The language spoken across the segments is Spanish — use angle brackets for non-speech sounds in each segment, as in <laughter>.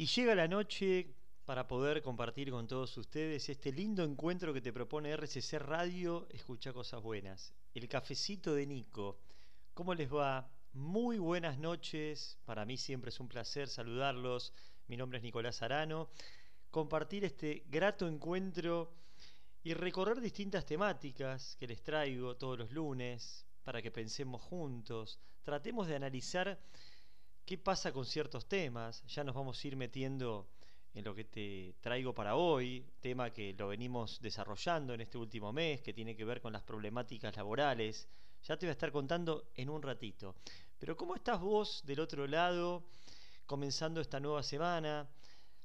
Y llega la noche para poder compartir con todos ustedes este lindo encuentro que te propone RCC Radio, escucha cosas buenas. El cafecito de Nico. ¿Cómo les va? Muy buenas noches. Para mí siempre es un placer saludarlos. Mi nombre es Nicolás Arano. Compartir este grato encuentro y recorrer distintas temáticas que les traigo todos los lunes para que pensemos juntos. Tratemos de analizar qué pasa con ciertos temas. Ya nos vamos a ir metiendo en lo que te traigo para hoy, tema que lo venimos desarrollando en este último mes, que tiene que ver con las problemáticas laborales. Ya te voy a estar contando en un ratito. Pero ¿cómo estás vos del otro lado, comenzando esta nueva semana?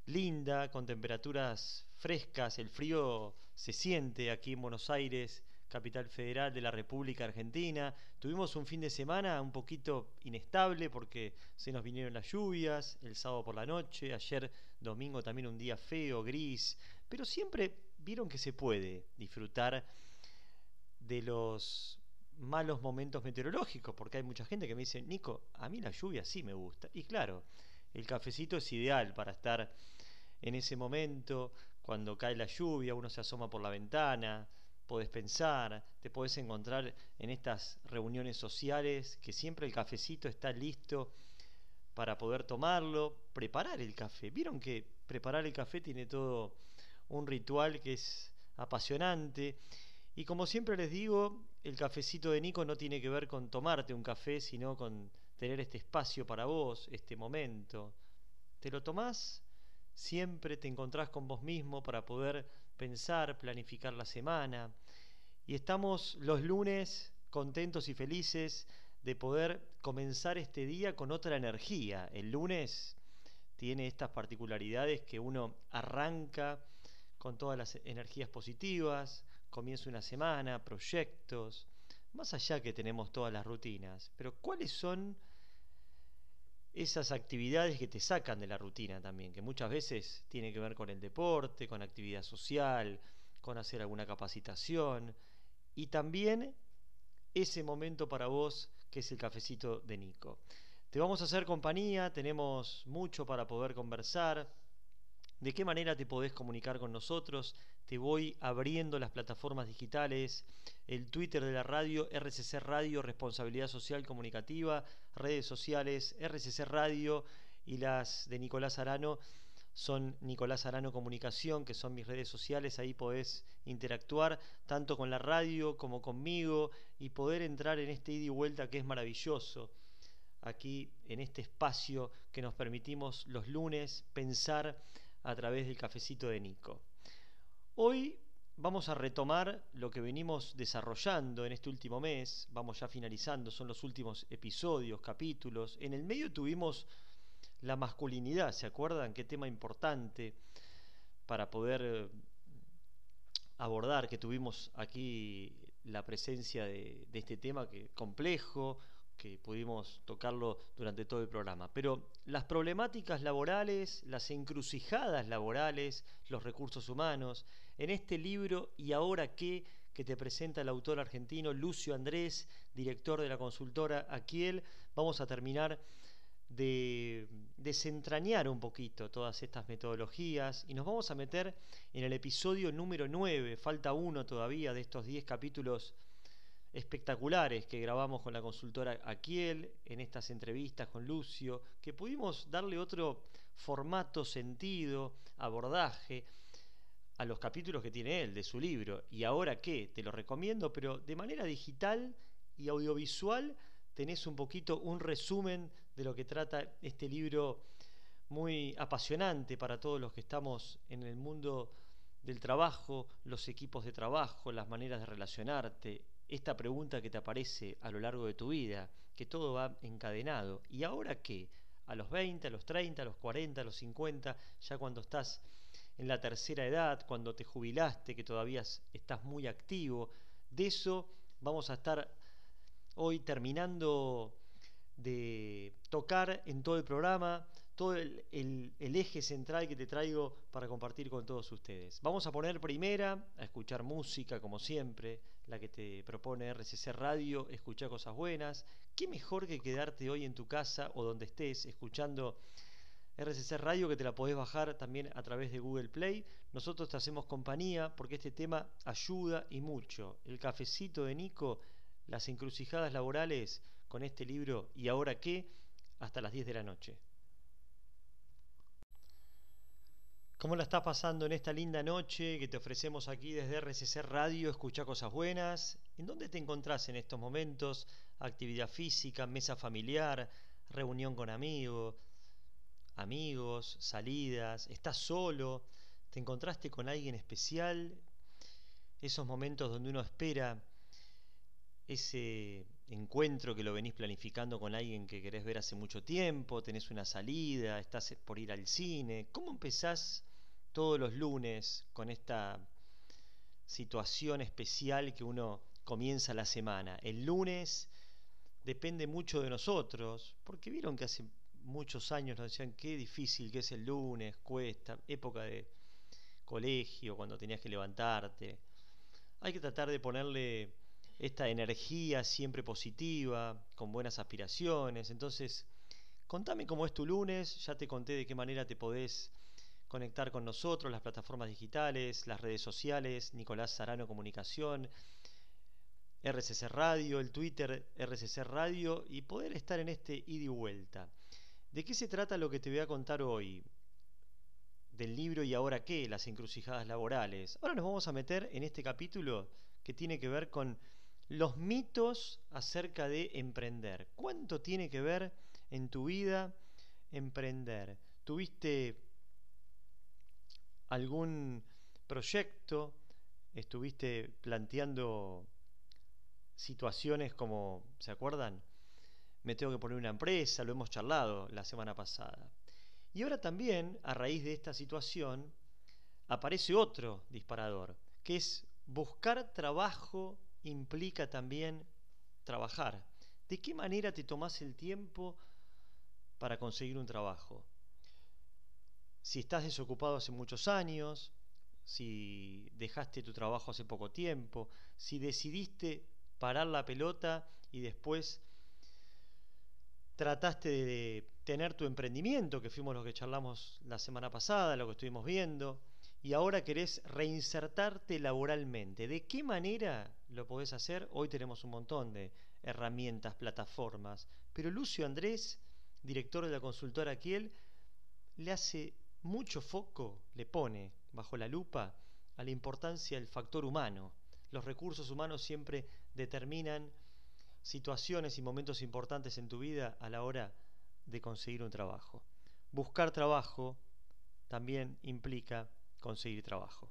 Linda, con temperaturas frescas, el frío se siente aquí en Buenos Aires, capital federal de la República Argentina. Tuvimos un fin de semana un poquito inestable porque se nos vinieron las lluvias, el sábado por la noche, ayer domingo también un día feo, gris, pero siempre vieron que se puede disfrutar de los malos momentos meteorológicos, porque hay mucha gente que me dice, Nico, a mí la lluvia sí me gusta. Y claro, el cafecito es ideal para estar en ese momento, cuando cae la lluvia, uno se asoma por la ventana, podés pensar, te podés encontrar en estas reuniones sociales que siempre el cafecito está listo para poder tomarlo, preparar el café. Vieron que preparar el café tiene todo un ritual que es apasionante. Y como siempre les digo, el cafecito de Nico no tiene que ver con tomarte un café, sino con tener este espacio para vos, este momento. ¿Te lo tomás? Siempre te encontrás con vos mismo para poder pensar, planificar la semana. Y estamos los lunes contentos y felices de poder comenzar este día con otra energía. El lunes tiene estas particularidades que uno arranca con todas las energías positivas, comienza una semana, proyectos, más allá que tenemos todas las rutinas. Pero ¿cuáles son esas actividades que te sacan de la rutina también, que muchas veces tiene que ver con el deporte, con actividad social, con hacer alguna capacitación y también ese momento para vos que es el cafecito de Nico. Te vamos a hacer compañía, tenemos mucho para poder conversar, ¿De qué manera te podés comunicar con nosotros? Te voy abriendo las plataformas digitales, el Twitter de la radio, RCC Radio, Responsabilidad Social Comunicativa, redes sociales, RCC Radio y las de Nicolás Arano son Nicolás Arano Comunicación, que son mis redes sociales, ahí podés interactuar tanto con la radio como conmigo y poder entrar en este ida y vuelta que es maravilloso aquí en este espacio que nos permitimos los lunes pensar a través del cafecito de Nico. Hoy vamos a retomar lo que venimos desarrollando en este último mes, vamos ya finalizando, son los últimos episodios, capítulos. En el medio tuvimos la masculinidad, ¿se acuerdan? Qué tema importante para poder eh, abordar, que tuvimos aquí la presencia de, este tema que complejo, que pudimos tocarlo durante todo el programa. Pero las problemáticas laborales, las encrucijadas laborales, los recursos humanos, en este libro ¿Y ahora qué? que te presenta el autor argentino Lucio Andrés, director de la consultora Aquiel, vamos a terminar de desentrañar un poquito todas estas metodologías y nos vamos a meter en el episodio número 9, falta uno todavía de estos 10 capítulos espectaculares que grabamos con la consultora Aquiel en estas entrevistas con Lucio, que pudimos darle otro formato, sentido, abordaje a los capítulos que tiene él de su libro. ¿Y ahora qué? Te lo recomiendo, pero de manera digital y audiovisual tenés un poquito un resumen de lo que trata este libro muy apasionante para todos los que estamos en el mundo del trabajo, los equipos de trabajo, las maneras de relacionarte, esta pregunta que te aparece a lo largo de tu vida, que todo va encadenado. ¿Y ahora qué? A los 20, a los 30, a los 40, a los 50, ya cuando estás en la tercera edad, cuando te jubilaste, que todavía estás muy activo. De eso vamos a estar hoy terminando de tocar en todo el programa, todo el, eje central que te traigo para compartir con todos ustedes. Vamos a poner primera, a escuchar música como siempre, la que te propone RCC Radio, escuchar cosas buenas. ¿Qué mejor que quedarte hoy en tu casa o donde estés escuchando RCC Radio que te la podés bajar también a través de Google Play. Nosotros te hacemos compañía porque este tema ayuda y mucho. El cafecito de Nico, las encrucijadas laborales con este libro ¿Y ahora qué? hasta las 10 de la noche. ¿Cómo la estás pasando en esta linda noche que te ofrecemos aquí desde RCC Radio? Escucha cosas buenas. ¿En dónde te encontrás en estos momentos? Actividad física, mesa familiar, reunión con amigos, amigos, salidas, estás solo, te encontraste con alguien especial, esos momentos donde uno espera ese encuentro que lo venís planificando con alguien que querés ver hace mucho tiempo, tenés una salida, estás por ir al cine. ¿Cómo empezás todos los lunes con esta situación especial que uno comienza la semana? El lunes depende mucho de nosotros, porque vieron que hace muchos años nos decían qué difícil que es el lunes, cuesta, época de colegio, cuando tenías que levantarte. Hay que tratar de ponerle esta energía siempre positiva, con buenas aspiraciones. Entonces, contame cómo es tu lunes, ya te conté de qué manera te podés conectar con nosotros, las plataformas digitales, las redes sociales, Nicolás Sarano Comunicación, RCC Radio, el Twitter RCC Radio y poder estar en este ida y vuelta. ¿De qué se trata lo que te voy a contar hoy? Del libro y ahora qué, las encrucijadas laborales. Ahora nos vamos a meter en este capítulo que tiene que ver con los mitos acerca de emprender. ¿Cuánto tiene que ver en tu vida emprender? ¿Tuviste algún proyecto? ¿Estuviste planteando situaciones como, ¿se acuerdan? Me tengo que poner una empresa, lo hemos charlado la semana pasada. Y ahora también, a raíz de esta situación, aparece otro disparador, que es buscar trabajo implica también trabajar. ¿De qué manera te tomas el tiempo para conseguir un trabajo? Si estás desocupado hace muchos años, si dejaste tu trabajo hace poco tiempo, si decidiste parar la pelota y después trataste de tener tu emprendimiento, que fuimos los que charlamos la semana pasada, lo que estuvimos viendo, y ahora querés reinsertarte laboralmente. ¿De qué manera lo podés hacer? Hoy tenemos un montón de herramientas, plataformas, pero Lucio Andrés, director de la consultora Kiel, le hace mucho foco, le pone bajo la lupa a la importancia del factor humano. Los recursos humanos siempre determinan situaciones y momentos importantes en tu vida a la hora de conseguir un trabajo. Buscar trabajo también implica conseguir trabajo.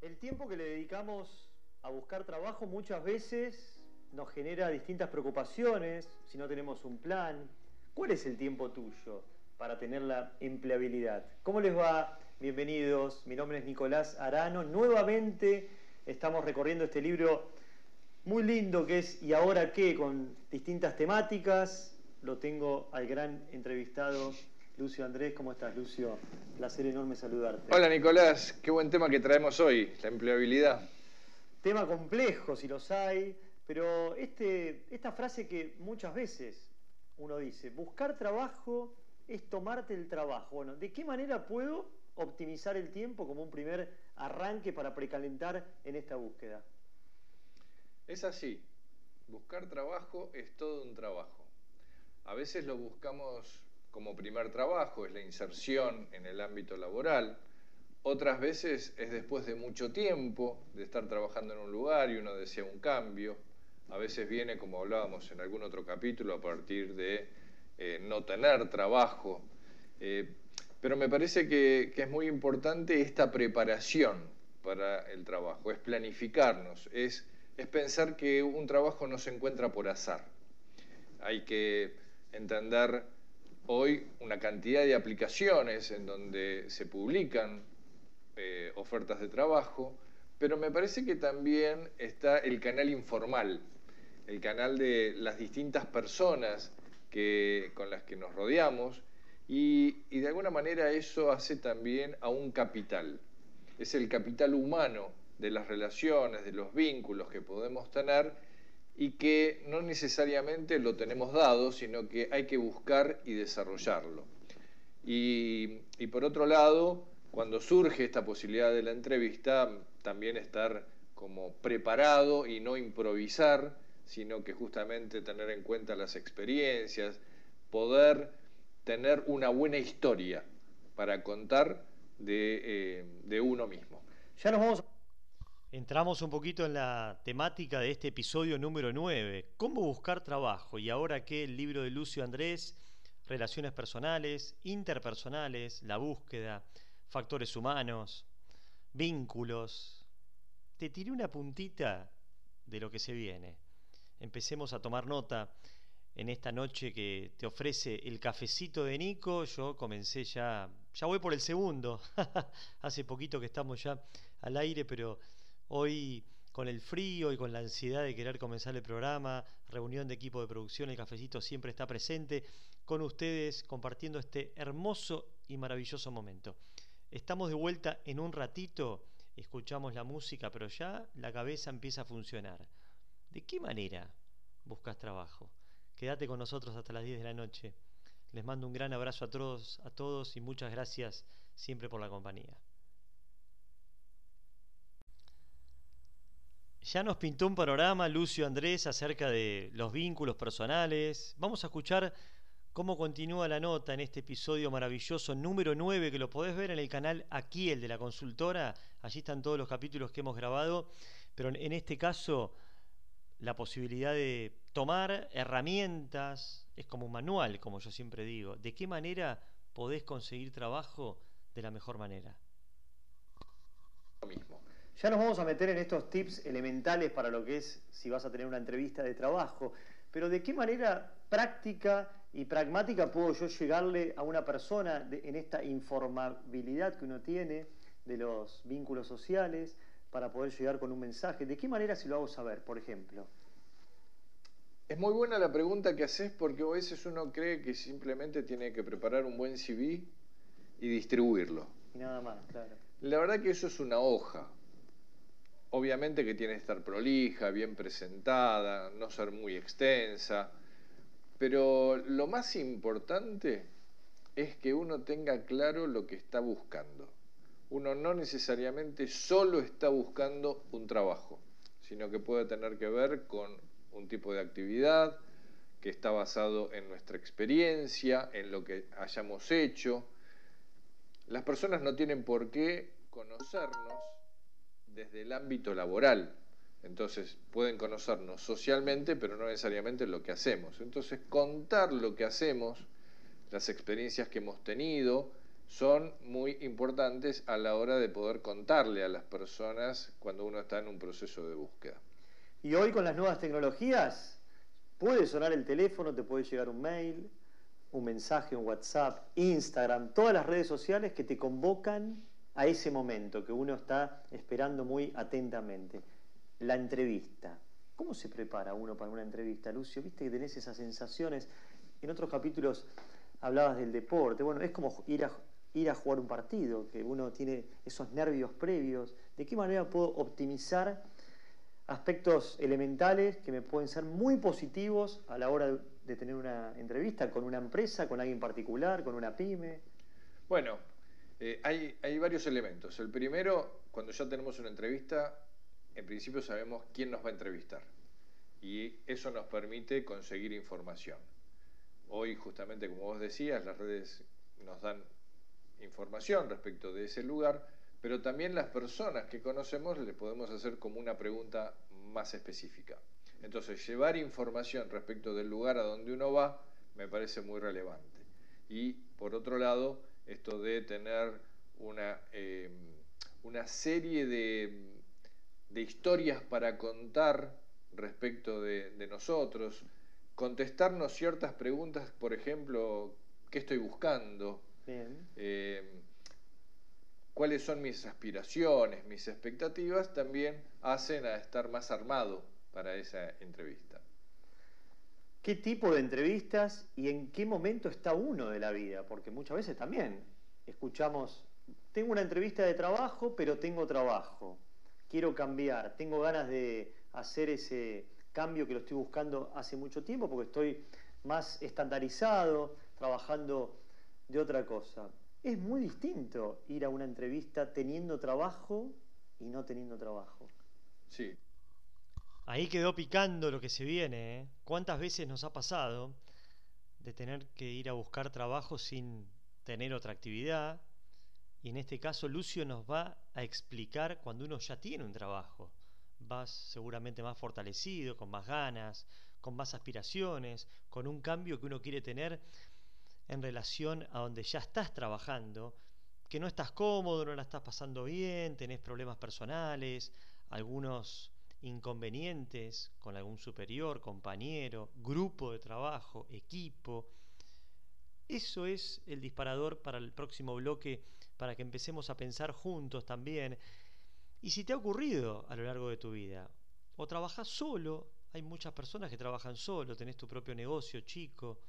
El tiempo que le dedicamos a buscar trabajo muchas veces nos genera distintas preocupaciones si no tenemos un plan. ¿Cuál es el tiempo tuyo para tener la empleabilidad? ¿Cómo les va? Bienvenidos, mi nombre es Nicolás Arano. Nuevamente estamos recorriendo este libro muy lindo que es ¿Y ahora qué? con distintas temáticas. Lo tengo al gran entrevistado Lucio Andrés, ¿cómo estás, Lucio? Placer enorme saludarte. Hola, Nicolás. Qué buen tema que traemos hoy, la empleabilidad. Tema complejo, si los hay, pero este, esta frase que muchas veces uno dice, buscar trabajo es tomarte el trabajo. Bueno, ¿de qué manera puedo optimizar el tiempo como un primer arranque para precalentar en esta búsqueda? Es así. Buscar trabajo es todo un trabajo. A veces lo buscamos como primer trabajo, es la inserción en el ámbito laboral. Otras veces es después de mucho tiempo de estar trabajando en un lugar y uno desea un cambio. A veces viene, como hablábamos en algún otro capítulo, a partir de eh, no tener trabajo. Eh, pero me parece que, que es muy importante esta preparación para el trabajo, es planificarnos, es, es pensar que un trabajo no se encuentra por azar. Hay que entender hoy una cantidad de aplicaciones en donde se publican eh, ofertas de trabajo, pero me parece que también está el canal informal, el canal de las distintas personas que, con las que nos rodeamos y, y de alguna manera eso hace también a un capital. Es el capital humano de las relaciones, de los vínculos que podemos tener y que no necesariamente lo tenemos dado, sino que hay que buscar y desarrollarlo. Y, por otro lado, cuando surge esta posibilidad de la entrevista, también estar como preparado y no improvisar, sino que justamente tener en cuenta las experiencias, poder tener una buena historia para contar de, eh, uno mismo. Ya nos vamos. Entramos un poquito en la temática de este episodio número 9, cómo buscar trabajo. Y ahora que el libro de Lucio Andrés, relaciones personales, interpersonales, la búsqueda, factores humanos, vínculos. Te tiré una puntita de lo que se viene. Empecemos a tomar nota en esta noche que te ofrece el cafecito de Nico. Yo comencé ya, ya voy por el segundo. <laughs> Hace poquito que estamos ya al aire, pero hoy con el frío y con la ansiedad de querer comenzar el programa, reunión de equipo de producción, el cafecito siempre está presente con ustedes compartiendo este hermoso y maravilloso momento. Estamos de vuelta en un ratito, escuchamos la música, pero ya la cabeza empieza a funcionar. ¿De qué manera buscas trabajo? Quédate con nosotros hasta las 10 de la noche. Les mando un gran abrazo a todos, a todos y muchas gracias siempre por la compañía. Ya nos pintó un panorama Lucio Andrés acerca de los vínculos personales. Vamos a escuchar cómo continúa la nota en este episodio maravilloso número 9 que lo podés ver en el canal aquí, el de la consultora. Allí están todos los capítulos que hemos grabado, pero en este caso la posibilidad de tomar herramientas, es como un manual, como yo siempre digo, de qué manera podés conseguir trabajo de la mejor manera. Ya nos vamos a meter en estos tips elementales para lo que es si vas a tener una entrevista de trabajo, pero de qué manera práctica y pragmática puedo yo llegarle a una persona en esta informabilidad que uno tiene de los vínculos sociales para poder llegar con un mensaje. ¿De qué manera si lo hago saber, por ejemplo? Es muy buena la pregunta que haces porque a veces uno cree que simplemente tiene que preparar un buen CV y distribuirlo. Y nada más, claro. La verdad que eso es una hoja. Obviamente que tiene que estar prolija, bien presentada, no ser muy extensa pero lo más importante es que uno tenga claro lo que está buscando. Uno no necesariamente solo está buscando un trabajo, sino que puede tener que ver con un tipo de actividad que está basado en nuestra experiencia, en lo que hayamos hecho. Las personas no tienen por qué conocernos desde el ámbito laboral, entonces pueden conocernos socialmente, pero no necesariamente lo que hacemos. Entonces contar lo que hacemos, las experiencias que hemos tenido, son muy importantes a la hora de poder contarle a las personas cuando uno está en un proceso de búsqueda. Y hoy con las nuevas tecnologías, puede sonar el teléfono, te puede llegar un mail, un mensaje, un WhatsApp, Instagram, todas las redes sociales que te convocan a ese momento que uno está esperando muy atentamente la entrevista. ¿Cómo se prepara uno para una entrevista, Lucio? Viste que tenés esas sensaciones. En otros capítulos hablabas del deporte. Bueno, es como ir a, ir a jugar un partido, que uno tiene esos nervios previos. ¿De qué manera puedo optimizar aspectos elementales que me pueden ser muy positivos a la hora de tener una entrevista con una empresa, con alguien particular, con una pyme? Bueno, eh, hay, varios elementos. El primero, cuando ya tenemos una entrevista, en principio sabemos quién nos va a entrevistar y eso nos permite conseguir información. Hoy, justamente como vos decías, las redes nos dan información respecto de ese lugar, pero también las personas que conocemos le podemos hacer como una pregunta más específica. Entonces, llevar información respecto del lugar a donde uno va me parece muy relevante. Y por otro lado, esto de tener una, eh, una serie de de historias para contar respecto de, nosotros, contestarnos ciertas preguntas, por ejemplo, ¿qué estoy buscando? Eh, ¿Cuáles son mis aspiraciones, mis expectativas? También hacen a estar más armado para esa entrevista. ¿Qué tipo de entrevistas y en qué momento está uno de la vida? Porque muchas veces también escuchamos, tengo una entrevista de trabajo, pero tengo trabajo quiero cambiar, tengo ganas de hacer ese cambio que lo estoy buscando hace mucho tiempo porque estoy más estandarizado, trabajando de otra cosa. Es muy distinto ir a una entrevista teniendo trabajo y no teniendo trabajo. Sí. Ahí quedó picando lo que se viene. ¿eh? ¿Cuántas veces nos ha pasado de tener que ir a buscar trabajo sin tener otra actividad? Y en este caso Lucio nos va a explicar cuando uno ya tiene un trabajo. Vas seguramente más fortalecido, con más ganas, con más aspiraciones, con un cambio que uno quiere tener en relación a donde ya estás trabajando, que no estás cómodo, no la estás pasando bien, tenés problemas personales, algunos inconvenientes con algún superior, compañero, grupo de trabajo, equipo. Eso es el disparador para el próximo bloque, para que empecemos a pensar juntos también. Y si te ha ocurrido a lo largo de tu vida, o trabajas solo, hay muchas personas que trabajan solo, tenés tu propio negocio chico,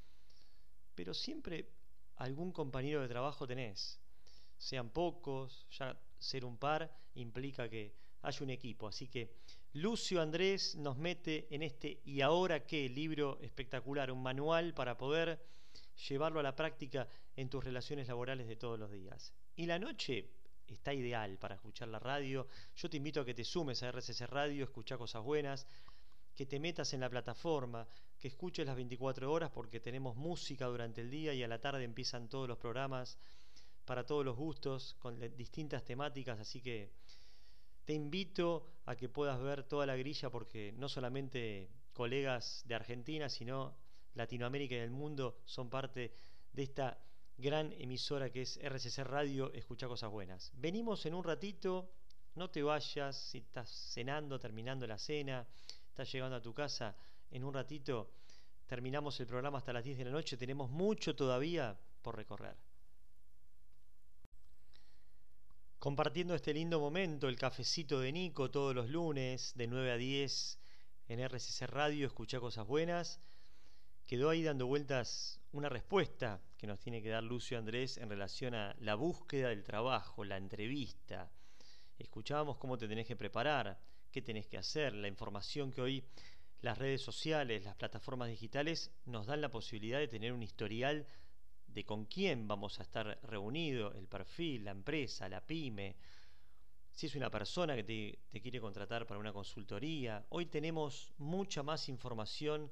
pero siempre algún compañero de trabajo tenés. Sean pocos, ya ser un par implica que haya un equipo. Así que Lucio Andrés nos mete en este ¿Y ahora qué? libro espectacular, un manual para poder llevarlo a la práctica en tus relaciones laborales de todos los días. Y la noche está ideal para escuchar la radio. Yo te invito a que te sumes a RCC Radio, escuchar cosas buenas, que te metas en la plataforma, que escuches las 24 horas porque tenemos música durante el día y a la tarde empiezan todos los programas para todos los gustos con distintas temáticas, así que te invito a que puedas ver toda la grilla porque no solamente colegas de Argentina, sino Latinoamérica y el mundo son parte de esta gran emisora que es RCC Radio, escucha cosas buenas. Venimos en un ratito, no te vayas, si estás cenando, terminando la cena, estás llegando a tu casa, en un ratito terminamos el programa hasta las 10 de la noche, tenemos mucho todavía por recorrer. Compartiendo este lindo momento, el cafecito de Nico todos los lunes de 9 a 10 en RCC Radio, escucha cosas buenas. Quedó ahí dando vueltas una respuesta que nos tiene que dar Lucio Andrés en relación a la búsqueda del trabajo, la entrevista. Escuchábamos cómo te tenés que preparar, qué tenés que hacer, la información que hoy las redes sociales, las plataformas digitales nos dan la posibilidad de tener un historial de con quién vamos a estar reunido, el perfil, la empresa, la pyme, si es una persona que te, quiere contratar para una consultoría. Hoy tenemos mucha más información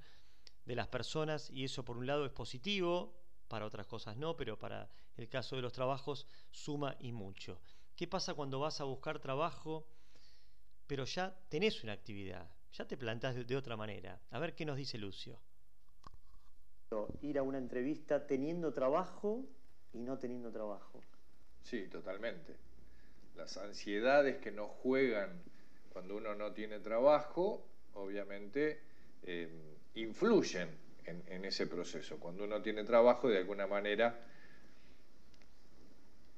de las personas y eso por un lado es positivo, para otras cosas no, pero para el caso de los trabajos suma y mucho. ¿Qué pasa cuando vas a buscar trabajo pero ya tenés una actividad? Ya te plantás de otra manera. A ver qué nos dice Lucio ir a una entrevista teniendo trabajo y no teniendo trabajo. Sí, totalmente. Las ansiedades que nos juegan cuando uno no tiene trabajo, obviamente, eh, influyen en, en, ese proceso. Cuando uno tiene trabajo, de alguna manera,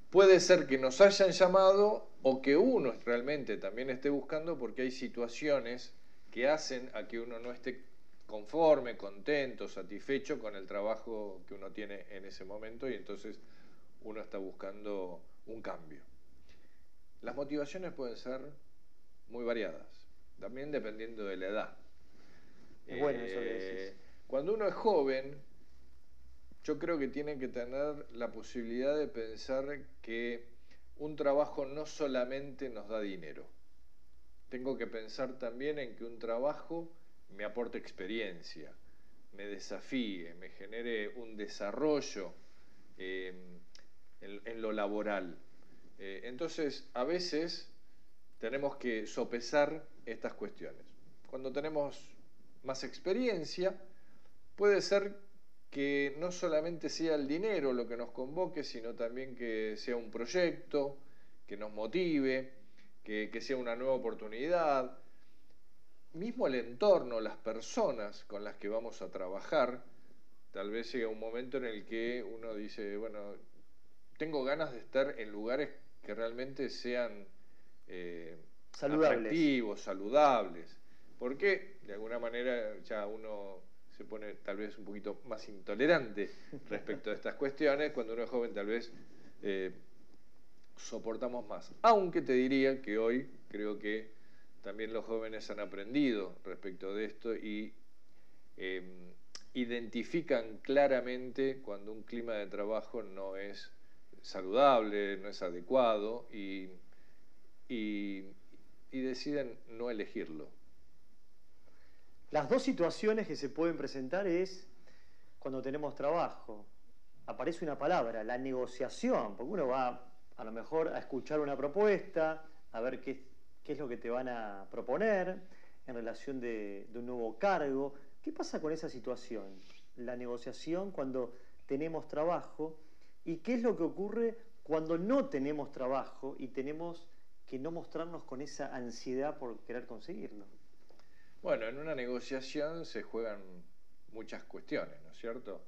puede ser que nos hayan llamado o que uno realmente también esté buscando porque hay situaciones que hacen a que uno no esté conforme, contento, satisfecho con el trabajo que uno tiene en ese momento y entonces uno está buscando un cambio. Las motivaciones pueden ser muy variadas, también dependiendo de la edad. bueno eh, Cuando uno es joven, yo creo que tiene que tener la posibilidad de pensar que un trabajo no solamente nos da dinero. Tengo que pensar también en que un trabajo me aporte experiencia, me desafíe, me genere un desarrollo eh, en, lo laboral. Eh, entonces, a veces tenemos que sopesar estas cuestiones. Cuando tenemos más experiencia, puede ser que no solamente sea el dinero lo que nos convoque, sino también que sea un proyecto, que nos motive, que sea una nueva oportunidad, mismo el entorno, las personas con las que vamos a trabajar, tal vez llega un momento en el que uno dice, bueno, tengo ganas de estar en lugares que realmente sean eh, saludables. atractivos, saludables, porque de alguna manera ya uno se pone tal vez un poquito más intolerante <laughs> respecto a estas cuestiones, cuando uno es joven tal vez eh, soportamos más. Aunque te diría que hoy creo que también los jóvenes han aprendido respecto de esto y em, identifican claramente cuando un clima de trabajo no es saludable, no es adecuado y, y, deciden no elegirlo. Las dos situaciones que se pueden presentar es cuando tenemos trabajo. Aparece una palabra, la negociación, porque uno va a lo mejor a escuchar una propuesta, a ver qué, qué es lo que te van a proponer en relación de, un nuevo cargo. ¿Qué pasa con esa situación? La negociación cuando tenemos trabajo y qué es lo que ocurre cuando no tenemos trabajo y tenemos que no mostrarnos con esa ansiedad por querer conseguirlo. Bueno, en una negociación se juegan muchas cuestiones, ¿no es cierto?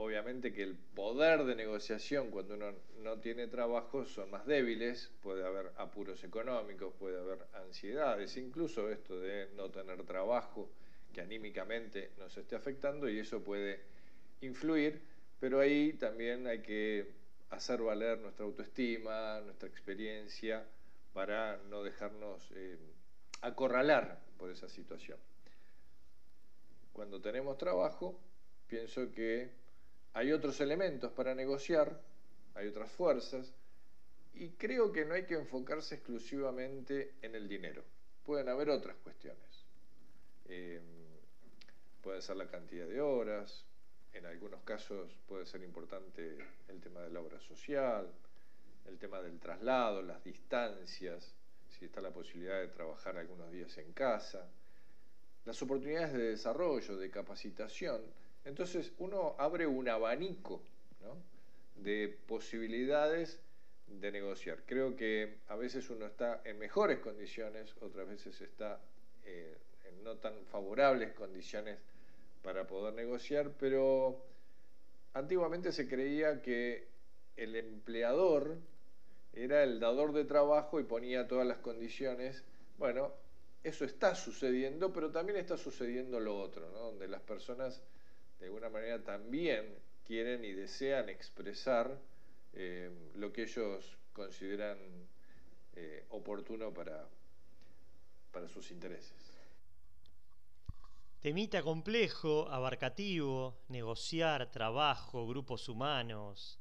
Obviamente que el poder de negociación cuando uno no tiene trabajo son más débiles, puede haber apuros económicos, puede haber ansiedades, incluso esto de no tener trabajo que anímicamente nos esté afectando y eso puede influir, pero ahí también hay que hacer valer nuestra autoestima, nuestra experiencia, para no dejarnos eh, acorralar por esa situación. Cuando tenemos trabajo, pienso que hay otros elementos para negociar, hay otras fuerzas, y creo que no hay que enfocarse exclusivamente en el dinero. Pueden haber otras cuestiones. Eh, puede ser la cantidad de horas, en algunos casos puede ser importante el tema de la obra social, el tema del traslado, las distancias, si está la posibilidad de trabajar algunos días en casa, las oportunidades de desarrollo, de capacitación. Entonces uno abre un abanico de posibilidades de negociar. Creo que a veces uno está en mejores condiciones, otras veces está eh, en no tan favorables condiciones para poder negociar, pero antiguamente se creía que el empleador era el dador de trabajo y ponía todas las condiciones. Bueno, eso está sucediendo, pero también está sucediendo lo otro, donde las personas de alguna manera también quieren y desean expresar eh, lo que ellos consideran eh, oportuno para, para sus intereses. Temita complejo, abarcativo, negociar, trabajo, grupos humanos,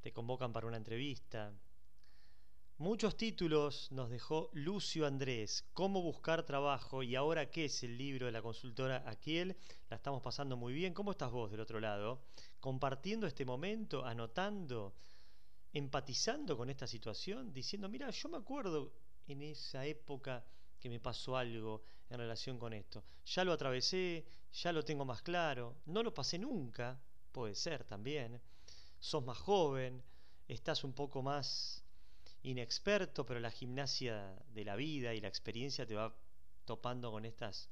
te convocan para una entrevista. Muchos títulos nos dejó Lucio Andrés, Cómo buscar trabajo y ahora qué es el libro de la consultora Aquiel. La estamos pasando muy bien. ¿Cómo estás vos del otro lado? Compartiendo este momento, anotando, empatizando con esta situación, diciendo, mira, yo me acuerdo en esa época que me pasó algo en relación con esto. Ya lo atravesé, ya lo tengo más claro, no lo pasé nunca, puede ser también. Sos más joven, estás un poco más inexperto, pero la gimnasia de la vida y la experiencia te va topando con estas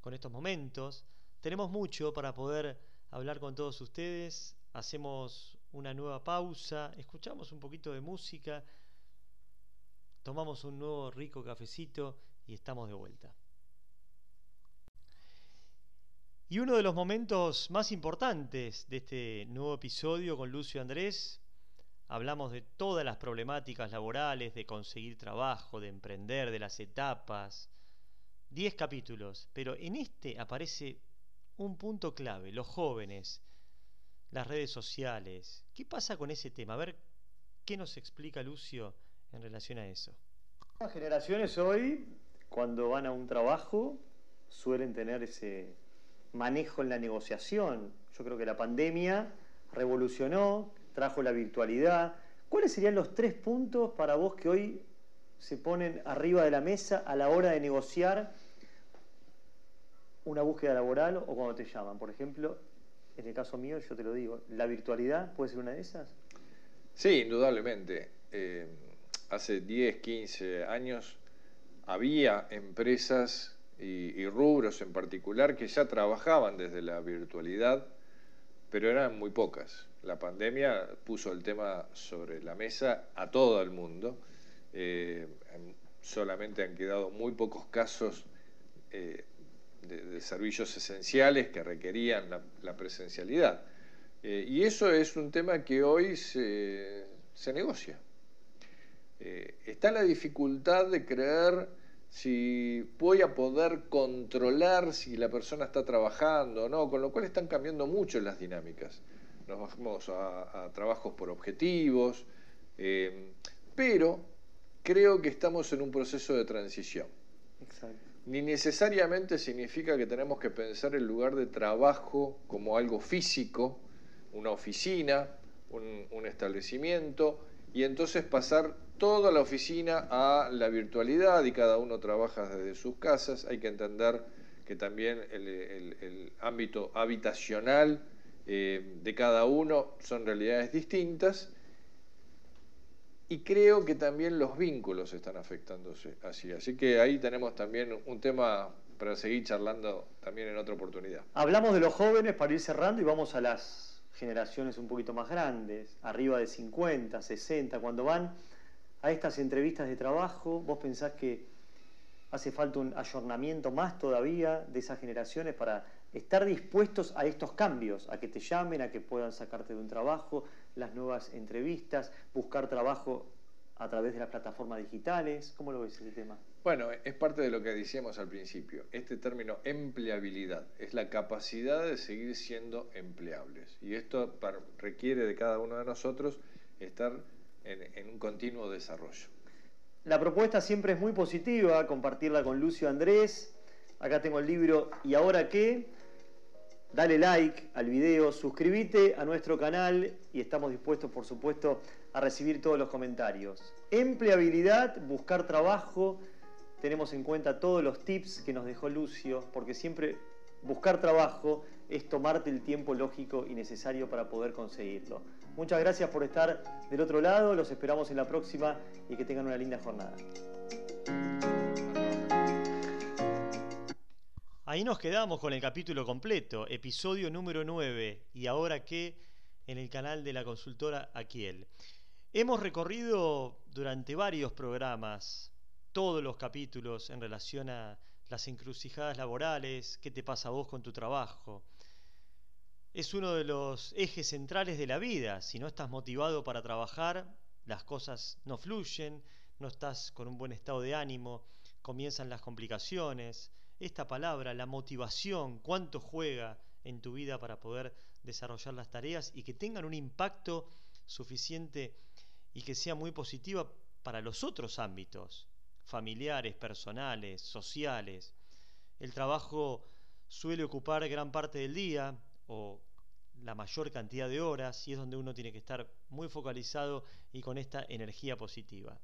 con estos momentos. Tenemos mucho para poder hablar con todos ustedes. Hacemos una nueva pausa, escuchamos un poquito de música, tomamos un nuevo rico cafecito y estamos de vuelta. Y uno de los momentos más importantes de este nuevo episodio con Lucio Andrés, hablamos de todas las problemáticas laborales, de conseguir trabajo, de emprender, de las etapas. Diez capítulos, pero en este aparece un punto clave, los jóvenes, las redes sociales. ¿Qué pasa con ese tema? A ver, ¿qué nos explica Lucio en relación a eso? Las generaciones hoy cuando van a un trabajo suelen tener ese manejo en la negociación. Yo creo que la pandemia revolucionó, trajo la virtualidad. ¿Cuáles serían los tres puntos para vos que hoy se ponen arriba de la mesa a la hora de negociar una búsqueda laboral o cuando te llaman? Por ejemplo, en el caso mío, yo te lo digo, ¿la virtualidad puede ser una de esas? Sí, indudablemente. Eh, hace 10, 15 años había empresas y, rubros en particular que ya trabajaban desde la virtualidad, pero eran muy pocas. La pandemia puso el tema sobre la mesa a todo el mundo. Eh, solamente han quedado muy pocos casos eh, de, servicios esenciales que requerían la, presencialidad. Eh, y eso es un tema que hoy se, se negocia. está la dificultad de creer si voy a poder controlar si la persona está trabajando o no, con lo cual están cambiando mucho las dinámicas. Nos bajamos a, trabajos por objetivos, eh, pero creo que estamos en un proceso de transición. Ni necesariamente significa que tenemos que pensar el lugar de trabajo como algo físico, una oficina, un establecimiento, y entonces pasar toda la oficina a la virtualidad y cada uno trabaja desde sus casas. Hay que entender que también el, ámbito habitacional eh, de cada uno son realidades distintas. Y creo que también los vínculos están afectándose así. Así que ahí tenemos también un tema para seguir charlando también en otra oportunidad. Hablamos de los jóvenes para ir cerrando y vamos a las generaciones un poquito más grandes, arriba de 50, 60, cuando van a estas entrevistas de trabajo? ¿Vos pensás que hace falta un ayornamiento más todavía de esas generaciones para estar dispuestos a estos cambios, a que te llamen, a que puedan sacarte de un trabajo, las nuevas entrevistas, buscar trabajo a través de las plataformas digitales? ¿Cómo lo ves ese tema? Bueno, es parte de lo que decíamos al principio. Este término empleabilidad es la capacidad de seguir siendo empleables. Y esto requiere de cada uno de nosotros estar en, un continuo desarrollo. La propuesta siempre es muy positiva, compartirla con Lucio Andrés. Acá tengo el libro ¿Y ahora qué? Dale like al video, suscríbete a nuestro canal y estamos dispuestos, por supuesto, a recibir todos los comentarios. Empleabilidad, buscar trabajo. Tenemos en cuenta todos los tips que nos dejó Lucio, porque siempre buscar trabajo es tomarte el tiempo lógico y necesario para poder conseguirlo. Muchas gracias por estar del otro lado, los esperamos en la próxima y que tengan una linda jornada. Ahí nos quedamos con el capítulo completo, episodio número 9, y ahora qué en el canal de la consultora Aquiel. Hemos recorrido durante varios programas todos los capítulos en relación a las encrucijadas laborales, qué te pasa a vos con tu trabajo, es uno de los ejes centrales de la vida. Si no estás motivado para trabajar, las cosas no fluyen, no estás con un buen estado de ánimo, comienzan las complicaciones. Esta palabra, la motivación, cuánto juega en tu vida para poder desarrollar las tareas y que tengan un impacto suficiente y que sea muy positiva para los otros ámbitos, familiares, personales, sociales. El trabajo suele ocupar gran parte del día, o la mayor cantidad de horas y es donde uno tiene que estar muy focalizado y con esta energía positiva.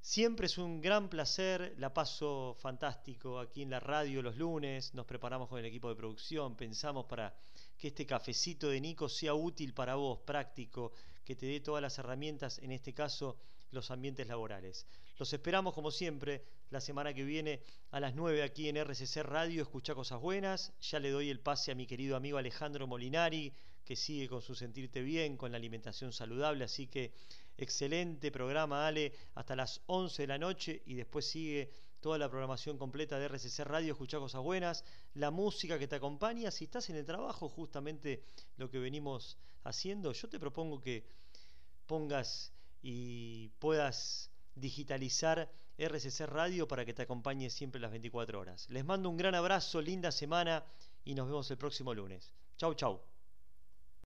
Siempre es un gran placer, la paso fantástico aquí en la radio los lunes, nos preparamos con el equipo de producción, pensamos para que este cafecito de Nico sea útil para vos, práctico, que te dé todas las herramientas, en este caso los ambientes laborales. Los esperamos como siempre la semana que viene a las 9 aquí en RCC Radio, escucha cosas buenas. Ya le doy el pase a mi querido amigo Alejandro Molinari, que sigue con su sentirte bien, con la alimentación saludable, así que excelente programa Ale, hasta las 11 de la noche. Y después sigue toda la programación completa de RCC Radio, escucha cosas buenas, la música que te acompaña, si estás en el trabajo, justamente lo que venimos haciendo, yo te propongo que pongas y puedas digitalizar RCC Radio para que te acompañe siempre las 24 horas. Les mando un gran abrazo, linda semana y nos vemos el próximo lunes. Chau, chau.